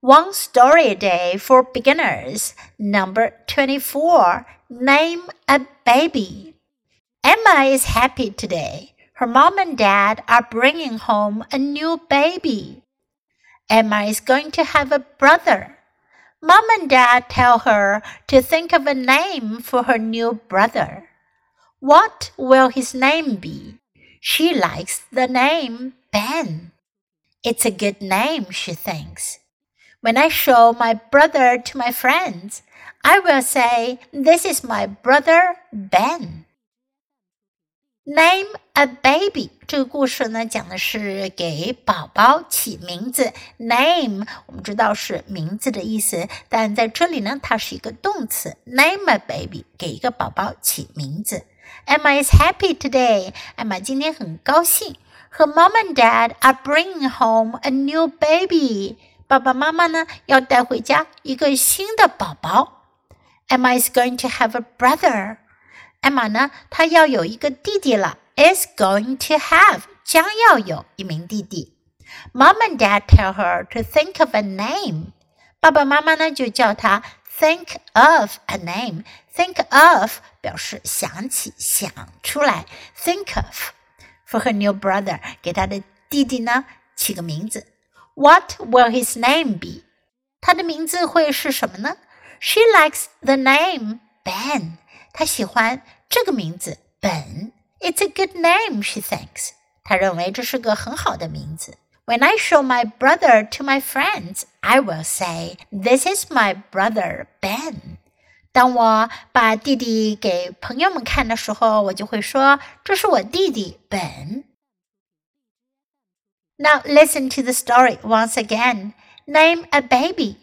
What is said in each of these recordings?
One Story a Day for Beginners, number 24. Name a baby. Emma is happy today. Her mom and dad are bringing home a new baby. Emma is going to have a brother. Mom and dad tell her to think of a name for her new brother. What will his name be? She likes the name Ben. It's a good name, she thinks. When I show my brother to my friends, I will say, This is my brother Ben. Name a baby 这个故事呢，讲的是给宝宝起名字。Name 我们知道是名字的意思，但在这里呢，它是一个动词。Name a baby 给一个宝宝起名字。Emma is happy today. 艾玛今天很高兴。Her mom and dad are bringing home a new baby. 爸爸妈妈呢要带回家一个新的宝宝。Emma is going to have a brother。艾玛呢，她要有一个弟弟了。Is going to have 将要有一名弟弟。Mom and Dad tell her to think of a name。爸爸妈妈呢就叫她 think of a name。Think of 表示想起、想出来。Think of for her new brother，给她的弟弟呢起个名字。what will his name be? 他的名字会是什么呢？She likes the name Ben. 她喜欢这个名字本。It's a good name, she thinks. 她认为这是个很好的名字。When I show my brother to my friends, I will say, "This is my brother Ben." 当我把弟弟给朋友们看的时候，我就会说：“这是我弟弟本。” Now listen to the story once again. Name a baby.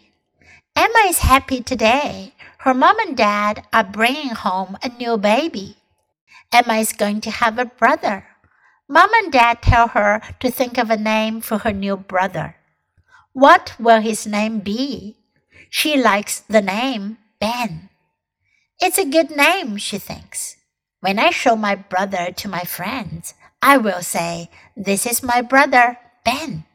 Emma is happy today. Her mom and dad are bringing home a new baby. Emma is going to have a brother. Mom and dad tell her to think of a name for her new brother. What will his name be? She likes the name Ben. It's a good name, she thinks. When I show my brother to my friends, I will say, This is my brother, Ben.